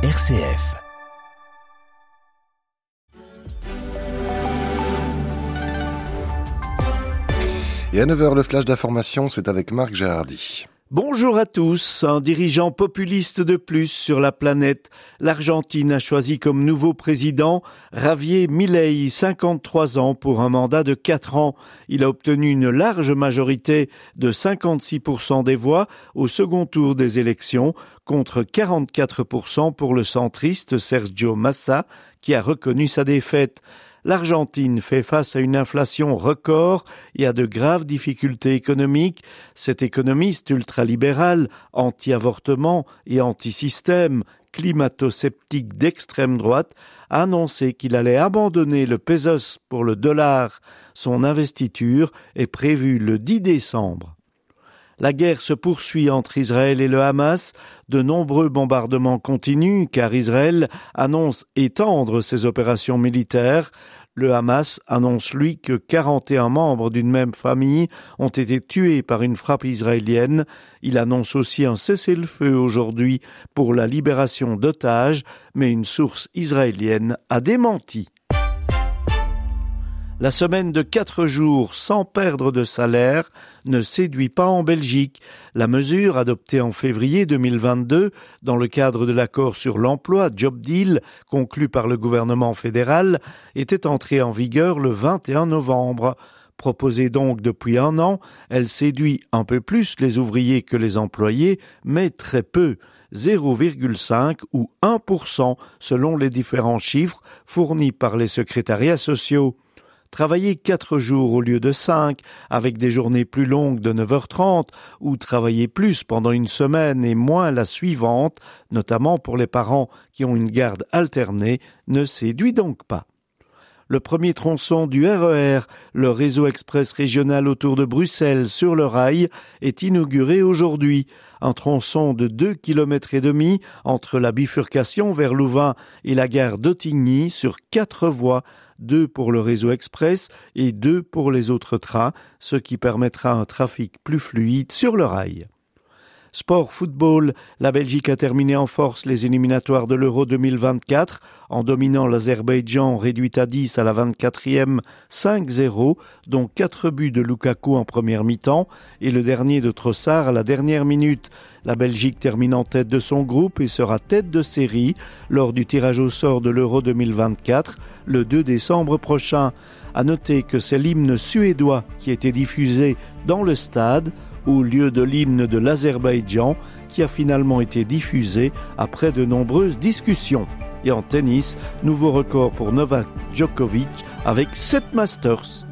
RCF. Et à 9h, le flash d'information, c'est avec Marc Gérardi. Bonjour à tous. Un dirigeant populiste de plus sur la planète. L'Argentine a choisi comme nouveau président Javier Milei, 53 ans, pour un mandat de 4 ans. Il a obtenu une large majorité de 56% des voix au second tour des élections contre 44% pour le centriste Sergio Massa qui a reconnu sa défaite. L'Argentine fait face à une inflation record et à de graves difficultés économiques. Cet économiste ultralibéral, anti-avortement et anti-système, climato-sceptique d'extrême droite, a annoncé qu'il allait abandonner le pesos pour le dollar. Son investiture est prévue le 10 décembre. La guerre se poursuit entre Israël et le Hamas. De nombreux bombardements continuent car Israël annonce étendre ses opérations militaires. Le Hamas annonce lui que 41 membres d'une même famille ont été tués par une frappe israélienne. Il annonce aussi un cessez-le-feu aujourd'hui pour la libération d'otages, mais une source israélienne a démenti. La semaine de quatre jours sans perdre de salaire ne séduit pas en Belgique. La mesure adoptée en février 2022 dans le cadre de l'accord sur l'emploi Job Deal conclu par le gouvernement fédéral était entrée en vigueur le 21 novembre. Proposée donc depuis un an, elle séduit un peu plus les ouvriers que les employés, mais très peu. 0,5 ou 1% selon les différents chiffres fournis par les secrétariats sociaux. Travailler quatre jours au lieu de cinq, avec des journées plus longues de 9h30, ou travailler plus pendant une semaine et moins la suivante, notamment pour les parents qui ont une garde alternée, ne séduit donc pas. Le premier tronçon du RER, e le réseau express régional autour de Bruxelles sur le rail, est inauguré aujourd'hui. Un tronçon de deux kilomètres et demi entre la bifurcation vers Louvain et la gare d'Ottigny sur quatre voies, deux pour le réseau express et deux pour les autres trains, ce qui permettra un trafic plus fluide sur le rail. Sport football, la Belgique a terminé en force les éliminatoires de l'Euro 2024 en dominant l'Azerbaïdjan réduit à 10 à la 24e 5-0, dont 4 buts de Lukaku en première mi-temps et le dernier de Trossard à la dernière minute. La Belgique termine en tête de son groupe et sera tête de série lors du tirage au sort de l'Euro 2024 le 2 décembre prochain. À noter que c'est l'hymne suédois qui été diffusé dans le stade au lieu de l'hymne de l'Azerbaïdjan qui a finalement été diffusé après de nombreuses discussions. Et en tennis, nouveau record pour Novak Djokovic avec 7 Masters.